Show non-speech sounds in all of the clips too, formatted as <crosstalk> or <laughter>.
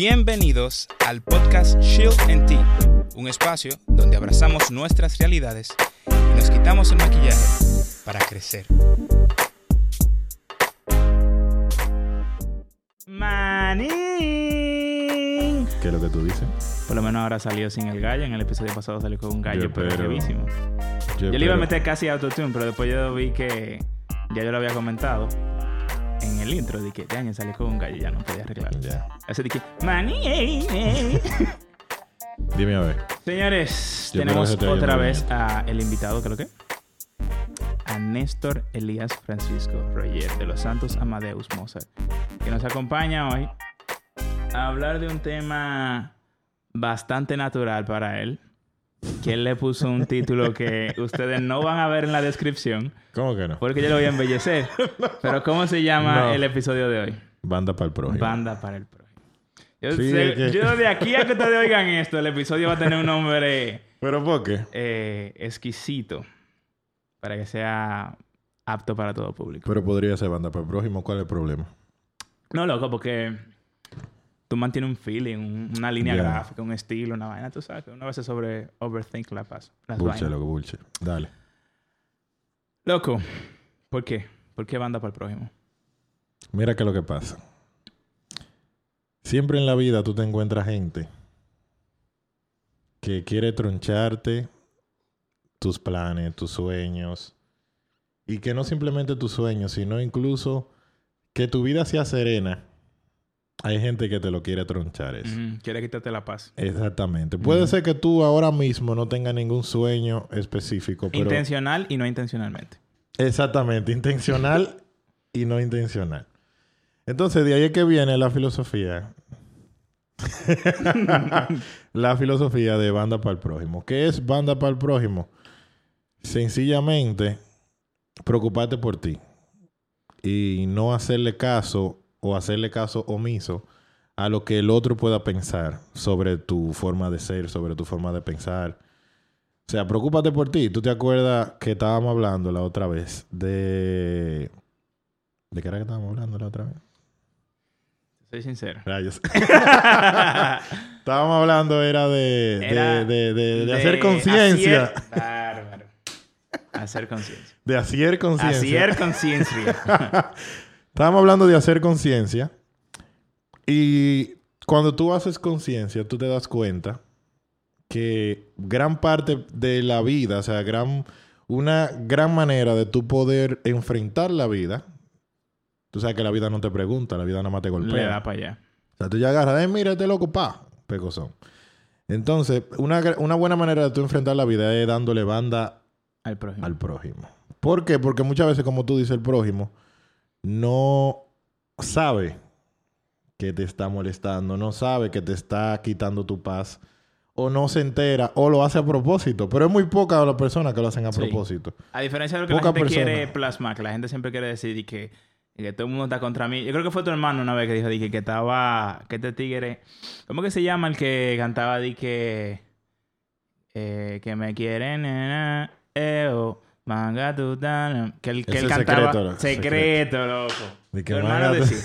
Bienvenidos al podcast Shield and Tea, un espacio donde abrazamos nuestras realidades y nos quitamos el maquillaje para crecer. Manín. ¿Qué es lo que tú dices? Por lo menos ahora salió sin el gallo. En el episodio pasado salió con un gallo, Yo pero espero- brevísimo. Yo, Yo le iba a meter casi autotune, pero después yo vi que ya yo lo había comentado en el intro de que Daniel salió con un gallo ya no podía arreglarlo. Ya. Así de que, maní. <laughs> Dime a ver. Señores, Yo tenemos creo te otra vez a el invitado, ¿qué es lo que? A Néstor Elías Francisco Roger de los Santos Amadeus Mozart, que nos acompaña hoy a hablar de un tema bastante natural para él, que él le puso un título que ustedes no van a ver en la descripción, ¿Cómo que no? porque yo lo voy a embellecer. <laughs> Pero ¿cómo se llama No. el episodio de hoy? Banda para el prójimo. Banda para el prójimo. Yo, Sí, que- yo de aquí a que ustedes oigan esto, el episodio va a tener un nombre <laughs> ¿Pero por qué? eh, exquisito para que sea apto para todo público. Pero podría ser banda para el prójimo. ¿Cuál es el problema? No, loco, porque tú mantienes un feeling, un- una línea gráfica, un estilo, una vaina, tú sabes, que una vez sobre overthink la. Las Bullshit, vainas. loco, bullshit. Dale. Loco, ¿por qué? ¿Por qué banda para el prójimo? Mira qué es lo que pasa. Siempre en la vida tú te encuentras gente que quiere troncharte tus planes, tus sueños. Y que no simplemente tus sueños, sino incluso que tu vida sea serena. Hay gente que te lo quiere tronchar eso. Quiere quitarte la paz. Exactamente. Puede ser que tú ahora mismo no tengas ningún sueño específico, pero... Intencional y no intencionalmente. Exactamente, intencional y no intencional. Entonces, de ahí es que viene la filosofía. <laughs> la filosofía de banda para el prójimo. ¿Qué es banda para el prójimo? Sencillamente, preocuparte por ti y no hacerle caso o hacerle caso omiso a lo que el otro pueda pensar sobre tu forma de ser, sobre tu forma de pensar. O sea, preocúpate por ti. ¿Tú te acuerdas que estábamos hablando la otra vez de... ¿De qué era que estábamos hablando la otra vez? Soy sincero. Rayos. <laughs> estábamos hablando era de... de- Era de, de- de hacer conciencia. Bárbaro. Hacer conciencia. De hacer conciencia. Hacer conciencia. <laughs> Estábamos hablando de hacer conciencia. Y cuando tú haces conciencia, tú te das cuenta que gran parte de la vida, o sea, gran, una gran manera de tú poder enfrentar la vida, tú sabes que la vida no te pregunta, la vida nada más te Le golpea. da para allá. O sea, tú ya agarras, eh, mira este loco, pa, pecozón. Entonces, una, una buena manera de tú enfrentar la vida es dándole banda Al prójimo. al prójimo. ¿Por qué? Porque muchas veces, como tú dices, el prójimo no sabe que te está molestando, no sabe que te está quitando tu paz, o no se entera, o lo hace a propósito. Pero es muy poca las personas que lo hacen a Sí. propósito. A diferencia de lo que Poca la gente persona. quiere plasmar, que la gente siempre quiere decir y que, y que todo el mundo está contra mí. Yo creo que fue tu hermano una vez que dijo di que, estaba, que este tigre, ¿cómo que se llama el que cantaba di que, eh, que me quieren, nena, eh, oh, manga tu tan-", que él, que él cantaba secreto, loco, secreto, loco. De que Tu hermano decía,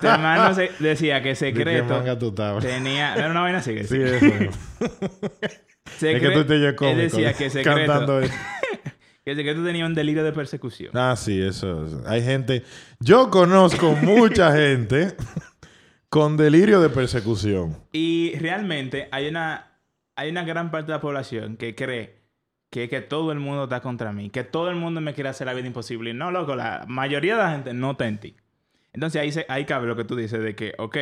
tu hermano se- decía que ¿De secreto tú estabas? tenía, era una vaina así que Sí, decía. eso. <laughs> es que tú te cómico. Él decía que secreto, Cantando <laughs> que secreto tenía un delirio de persecución. Ah, sí, eso. es. Hay gente... Yo conozco mucha <laughs> gente con delirio de persecución. Y realmente hay una, hay una gran parte de la población que cree que, que todo el mundo está contra mí, que todo el mundo me quiere hacer la vida imposible. Y no, loco, la mayoría de la gente no está en ti. Entonces ahí, se, ahí cabe lo que tú dices de que, ok,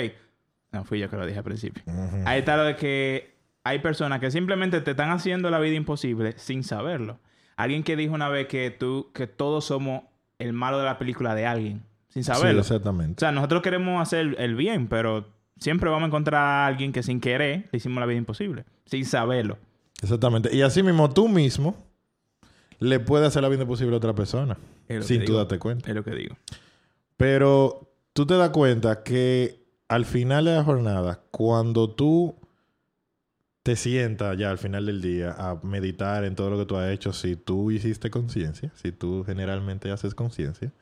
no fui yo que lo dije al principio. Ahí está lo de que hay personas que simplemente te están haciendo la vida imposible sin saberlo. Alguien que dijo una vez que tú, que todos somos el malo de la película de alguien, sin Sí, saberlo. o exactamente. sea, nosotros queremos hacer el bien, pero siempre vamos a encontrar a alguien que sin querer le hicimos la vida imposible, sin saberlo. Exactamente. Y así mismo tú mismo le puedes hacer la vida imposible a otra persona. Sin tú darte cuenta. Es lo que digo. Pero tú te das cuenta que al final de la jornada, cuando tú te sientas ya al final del día a meditar en todo lo que tú has hecho, si tú hiciste conciencia, si tú generalmente haces conciencia,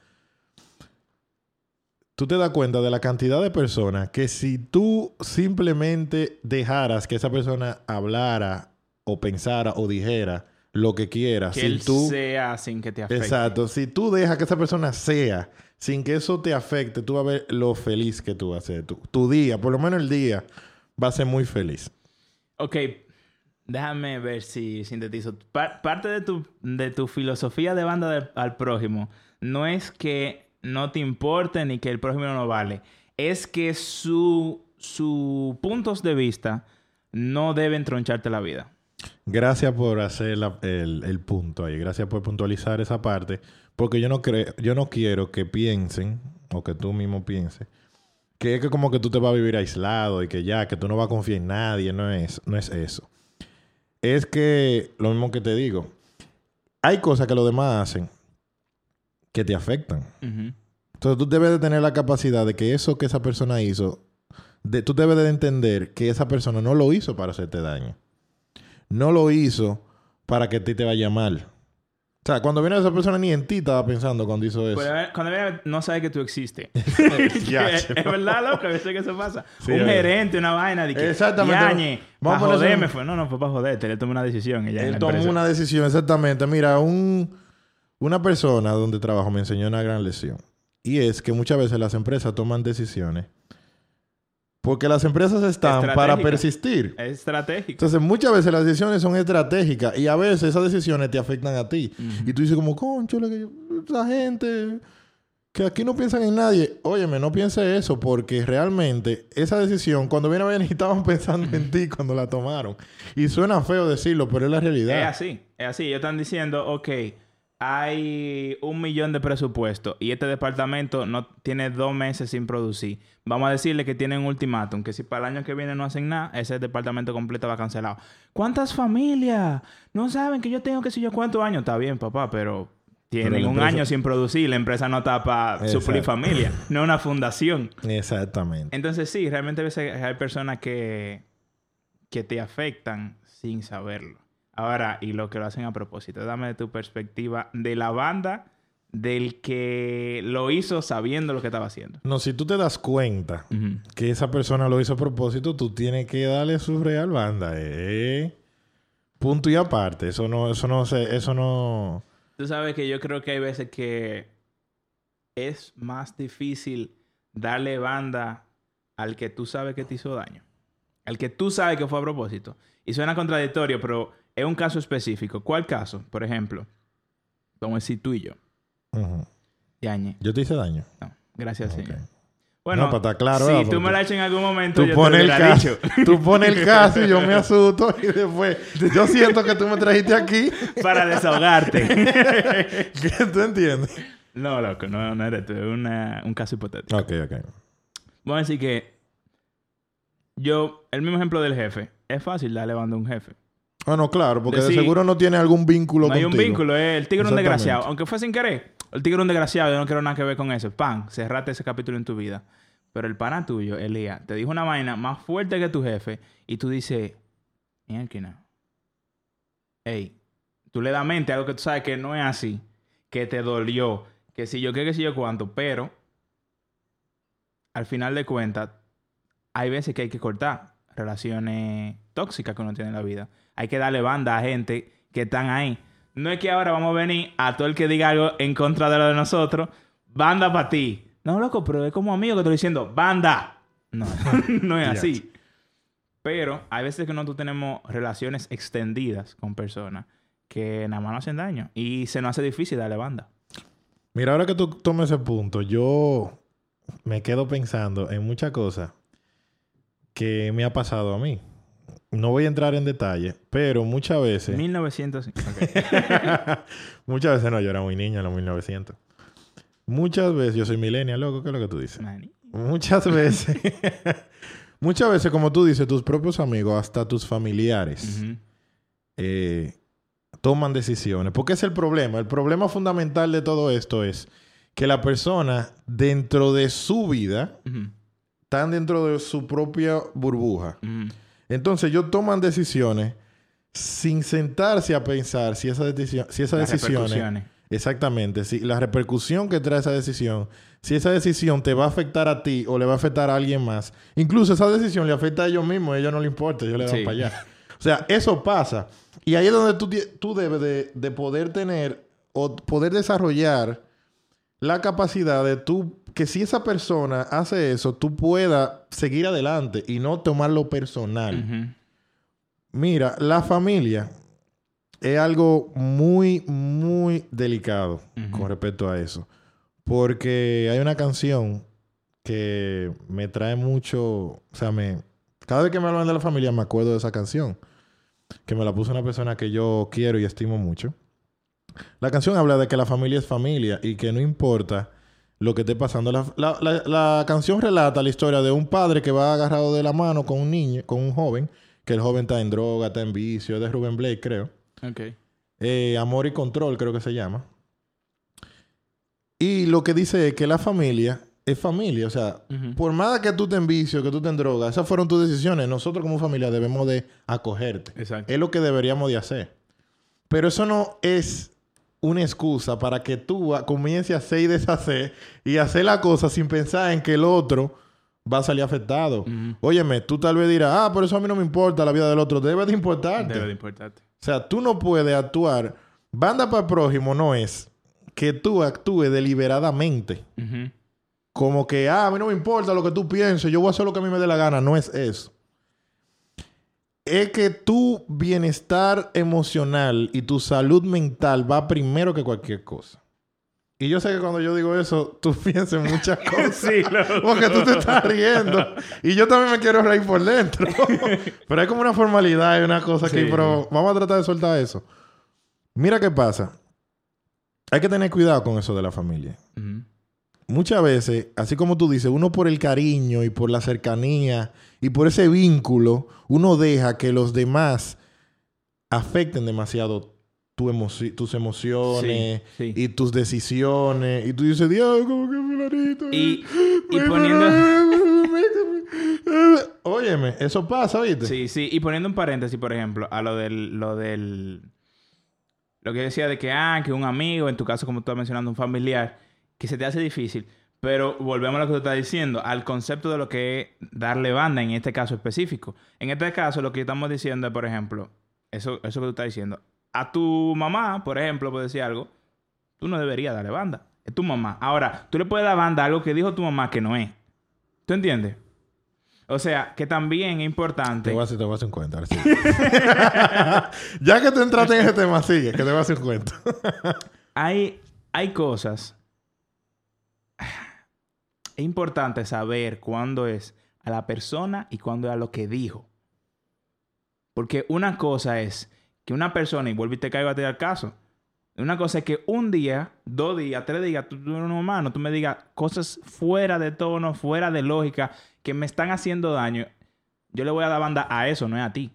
tú te das cuenta de la cantidad de personas que si tú simplemente dejaras que esa persona hablara o pensara o dijera lo que quiera, Que sin él tú... sea sin que te afecte. Exacto. Si tú dejas que esa persona sea, sin que eso te afecte, tú vas a ver lo feliz que tú vas a ser. Tu, tu día, por lo menos el día, va a ser muy feliz. Ok, déjame ver si sintetizo. Pa- parte de tu, de tu filosofía de banda de- al prójimo no es que no te importe ni que el prójimo no vale. Es que su, su puntos de vista no deben troncharte la vida. Gracias por hacer la- el, el punto ahí. Gracias por puntualizar esa parte. Porque yo no creo, yo no quiero que piensen, o que tú mismo pienses, que es que como que tú te vas a vivir aislado y que ya, que tú no vas a confiar en nadie. No es, no es eso. Es que, lo mismo que te digo, hay cosas que los demás hacen que te afectan. Entonces tú debes de tener la capacidad de que eso que esa persona hizo, de, tú debes de entender que esa persona no lo hizo para hacerte daño. No lo hizo para que a ti te vaya mal. O sea, cuando viene esa persona ni en ti estaba pensando cuando hizo eso. Ver, cuando viene, no sabe que tú existes. <laughs> <laughs> Es, verdad, loco, a veces que eso pasa. Sí, un gerente, una vaina de que. Exactamente. Yañe, Vamos para a joderme fue. No, no, fue para joderte. Él tomó una decisión. en Él tomó una decisión, exactamente. Mira, un, una persona donde trabajo me enseñó una gran lección. Y es que muchas veces las empresas toman decisiones porque las empresas están para persistir. Es estratégico. Entonces, muchas veces las decisiones son estratégicas y a veces esas decisiones te afectan a ti. Ujú. Y tú dices como, concho, esa gente que aquí no piensan en nadie. Óyeme, no piense eso porque realmente esa decisión, cuando viene a ver, <laughs> estaban pensando en ti cuando la tomaron. Y suena feo decirlo, pero es la realidad. Es así, es así. Ellos están diciendo, ok, hay un millón de presupuesto y este departamento no tiene dos meses sin producir. Vamos a decirle que tienen un ultimátum, que si para el año que viene no hacen nada, ese departamento completo va cancelado. ¿Cuántas familias no saben que yo tengo que sé yo cuántos años? Está bien, papá, pero tienen Pero un año sin producir. La empresa no está para suplir familia, no es una fundación. Exactamente. Entonces sí, realmente a veces hay personas que, que te afectan sin saberlo. Ahora, y lo que lo hacen a propósito, dame tu perspectiva de la banda del que lo hizo sabiendo lo que estaba haciendo. No, si tú te das cuenta que esa persona lo hizo a propósito, tú tienes que darle su real banda. Eh. Punto y aparte. Eso no, eso no se, eso no. Tú sabes que yo creo que hay veces que es más difícil darle banda al que tú sabes que te hizo daño. Al que tú sabes que fue a propósito. Y suena contradictorio, pero es un caso específico. ¿Cuál caso? Por ejemplo, vamos a decir tú y yo. Ujú. Yañe. Yo te hice daño. No, gracias, Ok. señor. Bueno, No, para estar claro, si tú me la has hecho en algún momento, Tú yo pones te el caso. dicho. <laughs> Tú pones el caso y yo me <laughs> asusto y después yo siento que tú me trajiste aquí. para desahogarte. <laughs> ¿Qué tú entiendes? no, loco, no, no eres tú. Es un caso hipotético. Ok, ok. Vamos a decir que yo, el mismo ejemplo del jefe, es fácil darle banda a un jefe. Ah, no, claro, porque Decir, de seguro no tiene algún vínculo No hay un vínculo, eh. el tigre es un desgraciado. Aunque fue sin querer, el tigre es un desgraciado, yo no quiero nada que ver con eso. Pan, cerrate ese capítulo en tu vida. Pero el pana tuyo, Elías, te dijo una vaina más fuerte que tu jefe y tú dices, mierda. Ey, tú le das mente a algo que tú sabes que no es así, que te dolió, que si yo qué, que si yo cuánto, pero al final de cuentas, hay veces que hay que cortar relaciones tóxicas que uno tiene en la vida. Hay que darle banda a gente que están ahí. No es que ahora vamos a venir a todo el que diga algo en contra de lo de nosotros, banda para ti. No, loco, pero es como amigo que estoy diciendo, banda. No, <laughs> no es así. Pero hay veces que nosotros tenemos relaciones extendidas con personas que nada más nos hacen daño y se nos hace difícil darle banda. Mira, ahora que tú tomes ese punto, yo me quedo pensando en muchas cosas que me ha pasado a mí. No voy a entrar en detalle, pero muchas veces... 1900. ok. <laughs> muchas veces no, yo era muy niño en los 1900. Muchas veces, yo soy millennial, loco, ¿qué es lo que tú dices? Muchas veces, <laughs> muchas veces, como tú dices, tus propios amigos, hasta tus familiares, eh, toman decisiones. Porque es el problema. El problema fundamental de todo esto es que la persona, dentro de su vida, Ujú. están dentro de su propia burbuja. Entonces, ellos toman decisiones sin sentarse a pensar si, esa decisión, si esas Las decisiones. Exactamente. Si la repercusión que trae esa decisión, si esa decisión te va a afectar a ti o le va a afectar a alguien más, incluso esa decisión le afecta a ellos mismos, a ellos no le importa, ellos le dan Sí. para allá. O sea, eso pasa. Y ahí es donde tú, debes de, de poder tener o poder desarrollar la capacidad de tú, que si esa persona hace eso, tú puedas seguir adelante y no tomarlo personal. Mira, la familia es algo muy, muy delicado con respecto a eso. Porque hay una canción que me trae mucho, o sea, me, cada vez que me hablan de la familia me acuerdo de esa canción, que me la puso una persona que yo quiero y estimo mucho. La canción habla de que la familia es familia y que no importa lo que esté pasando. La, la- la- la canción relata la historia de un padre que va agarrado de la mano con un niño, con un joven, que el joven está en droga, está en vicio, es de Rubén Blake, creo. Ok. Eh, Amor y Control, creo que se llama. Y lo que dice es que la familia es familia. O sea, por más que tú te en vicio, que tú te en droga, esas fueron tus decisiones. Nosotros como familia debemos de acogerte. Exacto. Es lo que deberíamos de hacer. Pero eso no es una excusa para que tú comiences a hacer y deshacer y hacer la cosa sin pensar en que el otro va a salir afectado. Ujú. Óyeme, tú tal vez dirás, ah, pero eso a mí no me importa la vida del otro. Debe de importarte. Debe de importarte. O sea, tú no puedes actuar. Banda para el prójimo no es que tú actúes deliberadamente. Como que, ah, a mí no me importa lo que tú pienses, yo voy a hacer lo que a mí me dé la gana. No es eso. Es que tu bienestar emocional y tu salud mental va primero que cualquier cosa. Y yo sé que cuando yo digo eso, tú <laughs> piensas en muchas cosas. Sí, <laughs> loco. Porque tú te estás riendo. Y yo también me quiero reír por dentro. <laughs> pero es como una formalidad y una cosa que... Sí. Pero vamos a tratar de soltar eso. Mira qué pasa. Hay que tener cuidado con eso de la familia. Ujú. Muchas veces, así como tú dices, uno por el cariño y por la cercanía y por ese vínculo, uno deja que los demás afecten demasiado tu tus emociones Sí, sí. y tus decisiones. Y tú dices, Dios, como que fulanito. Y, y me- poniendo... Óyeme, eso pasa, ¿viste? Sí, sí. Y poniendo un paréntesis, por ejemplo, a lo del... Lo del... Lo que decía de que, ah, que un amigo, en tu caso, como tú estás mencionando, un familiar, que se te hace difícil. Pero volvemos a lo que tú estás diciendo, al concepto de lo que es darle banda en este caso específico. En este caso, lo que estamos diciendo es, por ejemplo, eso, eso que tú estás diciendo. A tu mamá, por ejemplo, por decir algo, tú no deberías darle banda. Es tu mamá. Ahora, tú le puedes dar banda a algo que dijo tu mamá que no es. ¿Tú entiendes? O sea, que también es importante. Te voy a hacer, te voy a hacer un cuento. ahora sí. <laughs> ya que tú entraste en ese tema, sigue, que te voy a hacer un cuento. hay, hay cosas. <sighs> Es importante saber cuándo es a la persona y cuándo es a lo que dijo. Porque una cosa es que una persona, y vuelve y te a ti al caso. Una cosa es que un día, dos días, tres días, tú, tú eres un humano, tú me digas cosas fuera de tono, fuera de lógica, que me están haciendo daño. Yo le voy a dar banda a eso, no es a ti.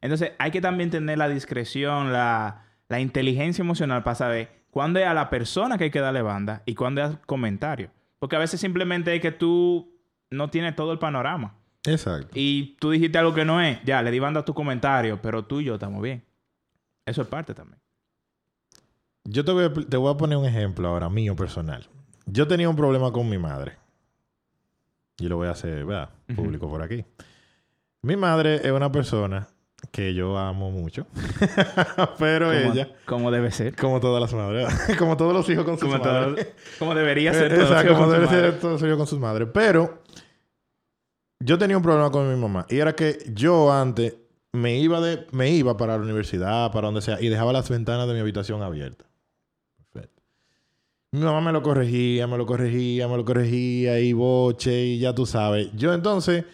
Entonces, hay que también tener la discreción, la, la inteligencia emocional para saber cuándo es a la persona que hay que darle banda y cuándo es al comentario. Porque a veces simplemente es que tú no tienes todo el panorama. Exacto. Y tú dijiste algo que no es. Ya, le di banda a tu comentario, pero tú y yo estamos bien. Eso es parte también. Yo te voy, a, te voy a poner un ejemplo ahora, mío personal. Yo tenía un problema con mi madre. Y lo voy a hacer, ¿verdad? Público por aquí. Mi madre es una persona que yo amo mucho. <laughs> Pero Como, ella, como debe ser. como todas las madres, <laughs> como todos los hijos con sus Como, madres. todo- como debería Eh, ser. todo Exacto, como debe ser todo suyo con sus madres. Pero yo tenía un problema con mi mamá. Y era que yo antes me iba, de, me iba para la universidad, para donde sea, y dejaba las ventanas de mi habitación abiertas. Perfecto. Mi mamá me lo corregía, me lo corregía, me lo corregía, y boche, y ya tú sabes. Yo entonces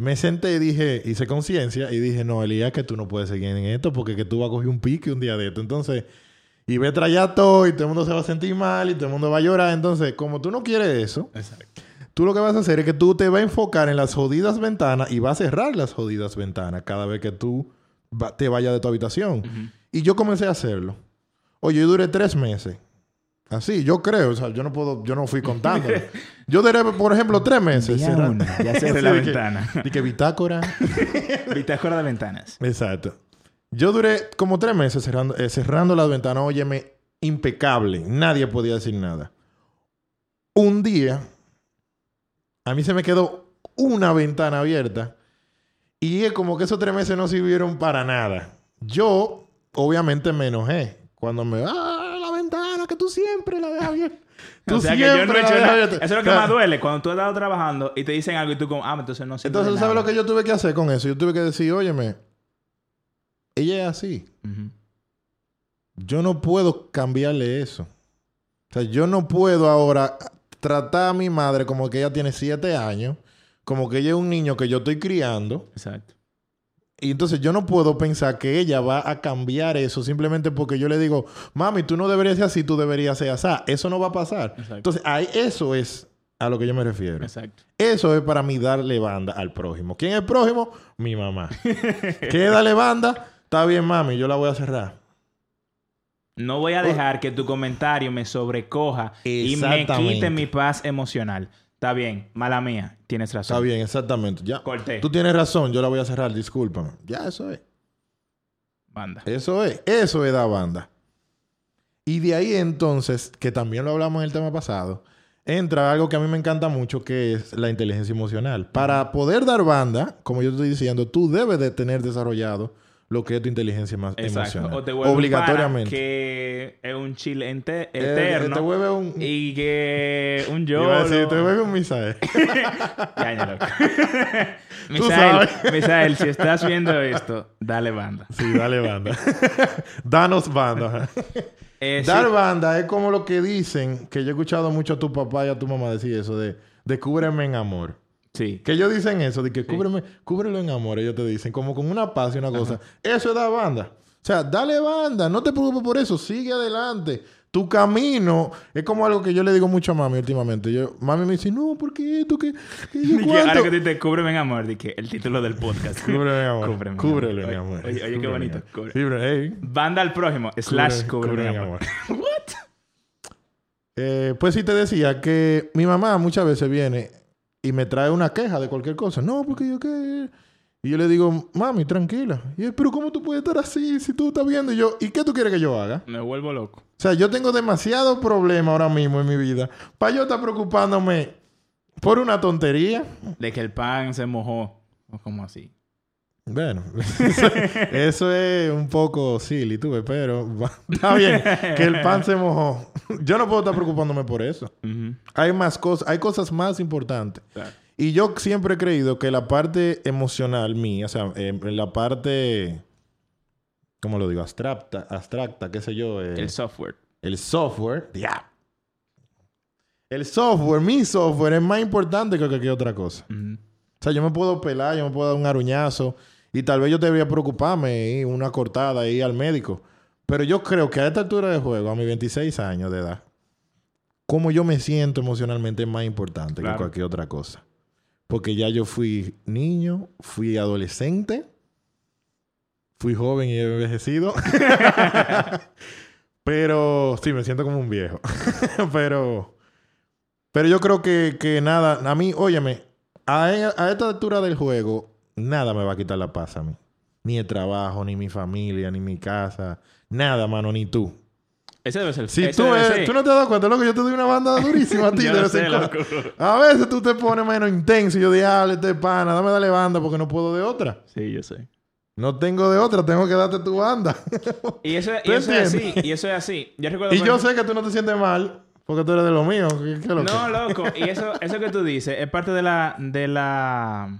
me senté y dije, hice conciencia, y dije, no, Elías, que tú no puedes seguir en esto, porque que tú vas a coger un pique un día de esto. Entonces... Y ve a traer todo y todo el mundo se va a sentir mal y todo el mundo va a llorar. Entonces, como tú no quieres eso, Exacto. tú lo que vas a hacer es que tú te vas a enfocar en las jodidas ventanas y vas a cerrar las jodidas ventanas cada vez que tú te vayas de tu habitación. Y yo comencé a hacerlo. Oye, yo duré tres meses. Así, yo creo. O sea, yo no puedo, yo no fui contando. <laughs> yo duré, por ejemplo, tres meses. Día cerra- uno, ya <laughs> cerré la ventana. de que bitácora. <laughs> Bitácora de ventanas. Exacto. Yo duré como tres meses cerrando, eh, cerrando las ventanas. Óyeme, impecable. Nadie podía decir nada. Un día, a mí se me quedó una ventana abierta y es como que esos tres meses no sirvieron para nada. Yo, obviamente, me enojé cuando me... ¡Ah, siempre la dejas abierta! <laughs> Tú O sea, que yo no siempre he la hecho dejas nada. abierta. Eso es lo que O sea, más duele. Cuando tú estás trabajando y te dicen algo y tú como, ah, entonces no sirve Entonces, ¿sabes lo que yo tuve que hacer con eso? Yo tuve que decir, óyeme, ella es así. Yo no puedo cambiarle eso. O sea, yo no puedo ahora tratar a mi madre como que ella tiene siete años, como que ella es un niño que yo estoy criando. Exacto. Y entonces yo no puedo pensar que ella va a cambiar eso simplemente porque yo le digo, mami, tú no deberías ser así, tú deberías ser así. Eso no va a pasar. Exacto. Entonces, ahí, eso es a lo que yo me refiero. Exacto. Eso es para mí darle banda al prójimo. ¿Quién es el prójimo? Mi mamá. <laughs> ¿Qué darle banda? Está bien, mami, yo la voy a cerrar. No voy a dejar que tu comentario me sobrecoja y me quite mi paz emocional. Está bien, mala mía, tienes razón. Está bien, exactamente. Ya. Corté. Tú tienes razón, yo la voy a cerrar, discúlpame. Ya, eso es. Banda. Eso es. Eso es dar banda. Y de ahí entonces, que también lo hablamos en el tema pasado, entra algo que a mí me encanta mucho, que es la inteligencia emocional. Para poder dar banda, como yo te estoy diciendo, tú debes de tener desarrollado lo que es tu inteligencia Exacto. emocional. O te vuelve Obligatoriamente. Un que es un chile ente- Eh, eterno. te vuelve un... Y que un yo. Iba a decir, te vuelve un Misael. <laughs> Ya, ya, loco. <laughs> Tú Misael, si estás viendo esto, dale banda. sí, dale banda. <laughs> Danos banda. Eh, sí. Dar banda es como lo que dicen, que yo he escuchado mucho a tu papá y a tu mamá decir eso, de, de cúbreme en amor. Sí. Que ellos dicen eso, de que cúbreme, cúbrelo en amor, ellos te dicen, como con una paz y una cosa. Eso es dar banda. O sea, dale banda, no te preocupes por eso, sigue adelante. Tu camino es como algo que yo le digo mucho a mami últimamente. Yo, mami me dice, no, ¿por qué esto? ¿Qué, qué cuánto?" ahora que tú te cúbreme en amor, di que el título del podcast. <laughs> Cúbreme en amor. Cúbreme Cúbrelo en amor. Oye, oye, qué Cúbreme bonito. amor. Ey. Banda al prójimo, slash cúbreme, en amor. <laughs> What? Eh, pues sí te decía que mi mamá muchas veces viene y me trae una queja de cualquier cosa. No, porque yo qué... Y yo le digo, mami, tranquila. Y él, pero ¿cómo tú puedes estar así si tú estás viendo? Y yo, ¿y qué tú quieres que yo haga? Me vuelvo loco. O sea, yo tengo demasiados problemas ahora mismo en mi vida para yo estar preocupándome por una tontería. De que el pan se mojó. O como así. Bueno, eso, <laughs> eso es un poco silly, tú ves, pero va- está bien que el pan se mojó. Yo no puedo estar preocupándome por eso. Hay más cosas, hay cosas más importantes. Claro. Y yo siempre he creído que la parte emocional mía, o sea, eh, la parte, ¿cómo lo digo? Abstracta, abstracta, qué sé yo. eh, El software. el software, ya. El software, mi software es más importante que cualquier otra cosa. Ujú. O sea, yo me puedo pelar, yo me puedo dar un aruñazo y tal vez yo debería preocuparme y una cortada y ir al médico. Pero yo creo que a esta altura de juego, a mis 26 años de edad, cómo yo me siento emocionalmente es más importante Claro. que cualquier otra cosa. Porque ya yo fui niño, fui adolescente, fui joven y he envejecido. <laughs> pero sí, me siento como un viejo. <laughs> pero, pero yo creo que, que nada, a mí, óyeme, a, a esta altura del juego, nada me va a quitar la paz a mí. Ni el trabajo, ni mi familia, ni mi casa. Nada, mano, ni tú. Ese debe ser Si tú, debe ser. tú no te das cuenta, loco, yo te doy una banda durísima a ti <laughs> de en sé, cuando. A veces tú te pones menos intenso y yo digo, este pana, dame dale banda porque no puedo de otra. Sí, yo sé. No tengo de otra, tengo que darte tu banda. Y eso, y ¿Tú eso es así. Y eso es así. Yo recuerdo y yo sé que tú no te sientes mal porque tú eres de lo mío. ¿Qué, qué es lo No, que? loco. Y eso, eso que tú dices es parte de la... De la...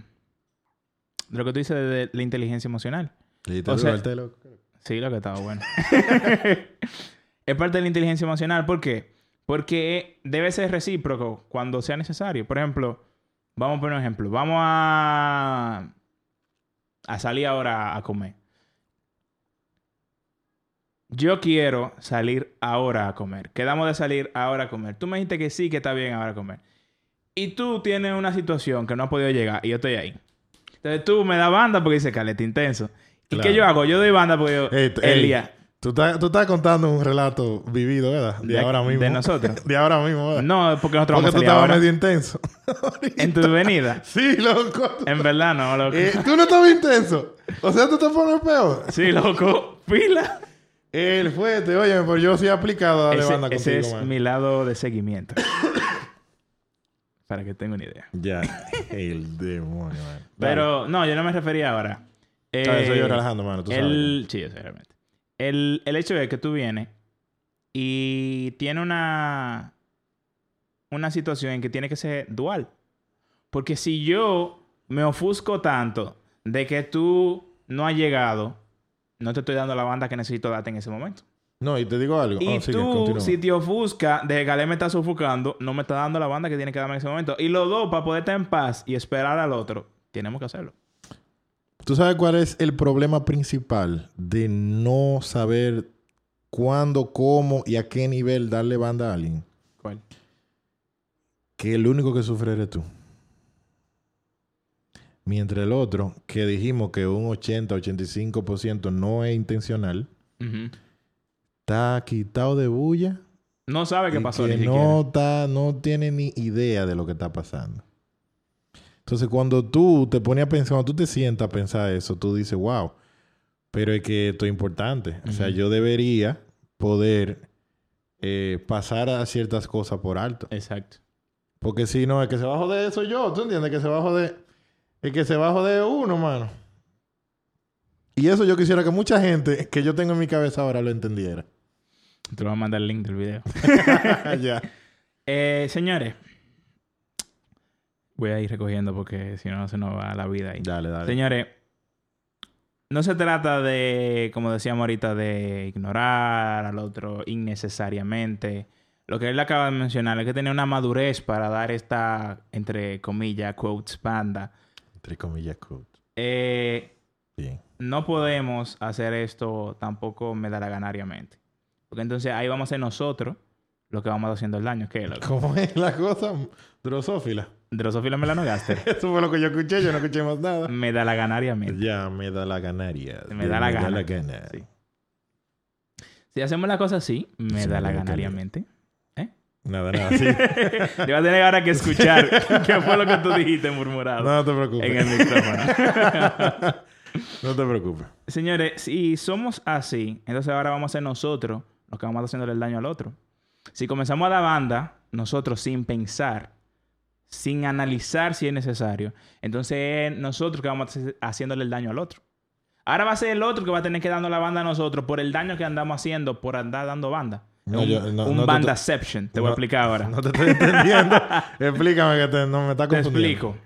De lo que tú dices de la inteligencia emocional. Sí, te o sea- loco. Sí, lo que estaba bueno. <laughs> es parte de la inteligencia emocional. ¿Por qué? Porque debe ser recíproco cuando sea necesario. Por ejemplo, vamos a poner un ejemplo. Vamos a... A salir ahora a comer. Yo quiero salir ahora a comer. Quedamos de salir ahora a comer. Tú me dijiste que sí, que está bien ahora a comer. Y tú tienes una situación que no has podido llegar y yo estoy ahí. Entonces tú me das banda porque dices caleta intenso. ¿Y Claro. qué yo hago? Yo doy banda porque yo... Ey, ey, Elías. Tú estás, tú estás contando un relato vivido, ¿verdad? De, De- ahora mismo. de nosotros. <laughs> de ahora mismo, ¿verdad? No, porque nosotros porque vamos tú a salir estabas ahora. medio intenso. <laughs> En tu venida. sí, loco. En verdad no, loco. Eh, tú no estabas intenso. O sea, tú te pones peor. Sí, loco. Pila. El fuerte, oye, pues yo soy aplicado a darle ese banda ese contigo, es man. mi lado de seguimiento. <coughs> Para que tenga una idea. Ya, el demonio, man. <laughs> Pero no, yo no me refería ahora. Eh, Ah, yo relajando, mano, tú el, Sí, realmente. El, el hecho es que tú vienes y tiene una, una situación en que tiene que ser dual. Porque si yo me ofusco tanto de que tú no has llegado, no te estoy dando la banda que necesito darte en ese momento. No, y te digo algo. Y Oh, sigue, tú, continúa. si te ofusca de que Ale me está sofocando, no me está dando la banda que tiene que darme en ese momento. Y los dos, para poder estar en paz y esperar al otro, tenemos que hacerlo. ¿Tú sabes cuál es el problema principal de no saber cuándo, cómo y a qué nivel darle banda a alguien? ¿Cuál? Que el único que sufre eres tú. Mientras el otro, que dijimos que un 80-85% no es intencional, está quitado de bulla. No sabe qué pasó que ni no, está, no tiene ni idea de lo que está pasando. Entonces, cuando tú te pones a pensar, cuando tú te sientas a pensar eso, tú dices, wow, pero es que esto es importante. O sea, yo debería poder eh, pasar a ciertas cosas por alto. Exacto. Porque si no, el que se va a joder eso yo. ¿Tú entiendes? Que se va a joder... El que se va a joder es uno, mano. Y eso yo quisiera que mucha gente que yo tengo en mi cabeza ahora lo entendiera. Te lo voy a mandar el link del video. <laughs> ya. Eh, señores, voy a ir recogiendo porque si no se nos va la vida ahí. Dale, dale. Señores, no se trata de, como decíamos ahorita, de ignorar al otro innecesariamente. Lo que él acaba de mencionar es que tener una madurez para dar esta, entre comillas, quotes, banda. Entre comillas. Eh, Bien. no podemos hacer esto tampoco medalaganariamente. Porque entonces ahí vamos a ser nosotros los que vamos haciendo el daño. ¿Qué? loco? ¿Cómo es la cosa? Drosófila. Drosófila melanogaster. <laughs> Eso fue lo que yo escuché. Yo no escuché más nada. Medalaganariamente. Ya me da la ganaria. Me da la gana. la gana. Sí. Si hacemos la cosa así, me Sí, da me la da. Nada, nada. <laughs> Sí. Yo voy a tener ahora que escuchar <laughs> qué fue lo que tú dijiste murmurado no, no te preocupes. en el micrófono. <laughs> no te preocupes. Señores, si somos así, entonces ahora vamos a ser nosotros los que vamos haciéndole el daño al otro. Si comenzamos a dar banda, nosotros sin pensar, sin analizar si es necesario, entonces es nosotros que vamos a haciéndole el daño al otro. Ahora va a ser el otro que va a tener que darnos la banda a nosotros por el daño que andamos haciendo por andar dando banda. No, un yo- no, un no te- bandaception. Te voy a explicar ahora. No te estoy entendiendo. <laughs> Explícame que te- no me está Te confundiendo. explico.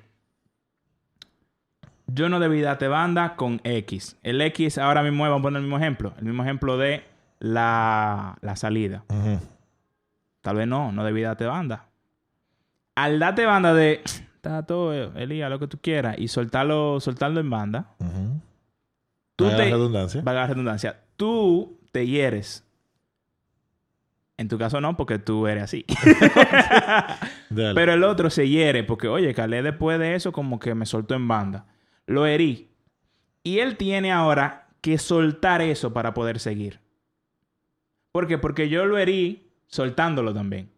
Yo no debí darte banda con X. El X ahora mismo, vamos a poner el mismo ejemplo. El mismo ejemplo de la, la salida. Tal vez no, no debí darte banda. Al darte banda de, <sniffs> está todo, Elías, lo que tú quieras, y soltarlo, soltarlo en banda, Ujú. tú Valga la te, redundancia. valga la redundancia, tú te hieres. En tu caso no, porque tú eres así. <laughs> <laughs> Pero el otro se hiere porque, oye, Calé después de eso como que me soltó en banda. Lo herí. Y él tiene ahora que soltar eso para poder seguir. ¿Por qué? Porque yo lo herí soltándolo también.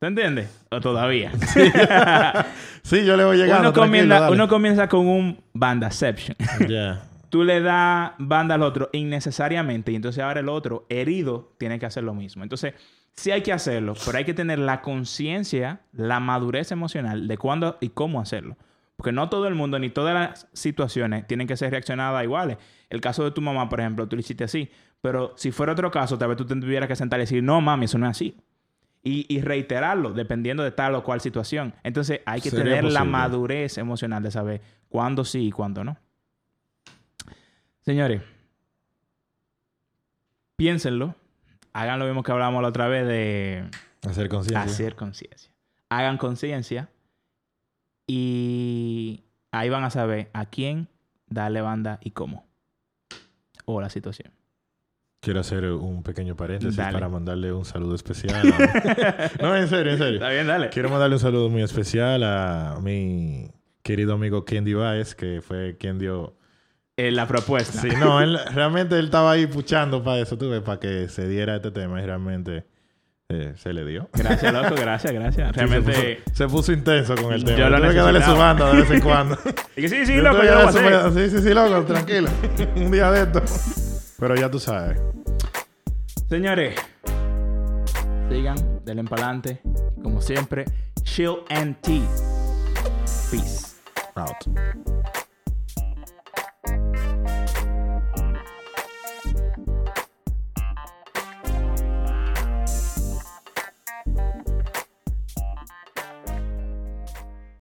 ¿Te entiendes? O todavía. <laughs> Sí, yo le voy llegando. uno, comienza, uno comienza con un bandaception. Ya. Tú le das banda al otro innecesariamente y entonces ahora el otro herido tiene que hacer lo mismo. Entonces, sí hay que hacerlo, pero hay que tener la conciencia, la madurez emocional de cuándo y cómo hacerlo. Porque no todo el mundo ni todas las situaciones tienen que ser reaccionadas iguales. El caso de tu mamá, por ejemplo, tú lo hiciste así. Pero si fuera otro caso, tal vez tú te tuvieras que sentar y decir, no, mami, eso no es así. Y, y reiterarlo, dependiendo de tal o cual situación. Entonces, hay que tener la madurez emocional de saber cuándo sí y cuándo no. Señores, piénsenlo. Hagan lo mismo que hablábamos la otra vez de Hacer conciencia. hacer conciencia. Hagan conciencia y ahí van a saber a quién darle banda y cómo. O la situación. Quiero hacer un pequeño paréntesis Dale. para mandarle un saludo especial. a- <laughs> no, en serio, en serio. Está bien, dale. Quiero mandarle un saludo muy especial a mi querido amigo Kendi Baez, que fue quien dio... Eh, la propuesta. Sí, no, él, realmente él estaba ahí puchando para eso, tú ves, para que se diera este tema y realmente eh, se le dio. Gracias, loco. Gracias, gracias. Sí, Realmente... se, puso, se puso intenso con el Yo tema. lo Tuve que darle su banda de vez en cuando. <laughs> Y que sí, sí, Yo loco, tuve yo lo voy a hacer. Sí, sí, sí, loco, tranquilo. <laughs> un día de esto. Pero ya tú sabes. Señores, sigan, denle pa'lante. Como siempre, chill and tea. Peace. Out.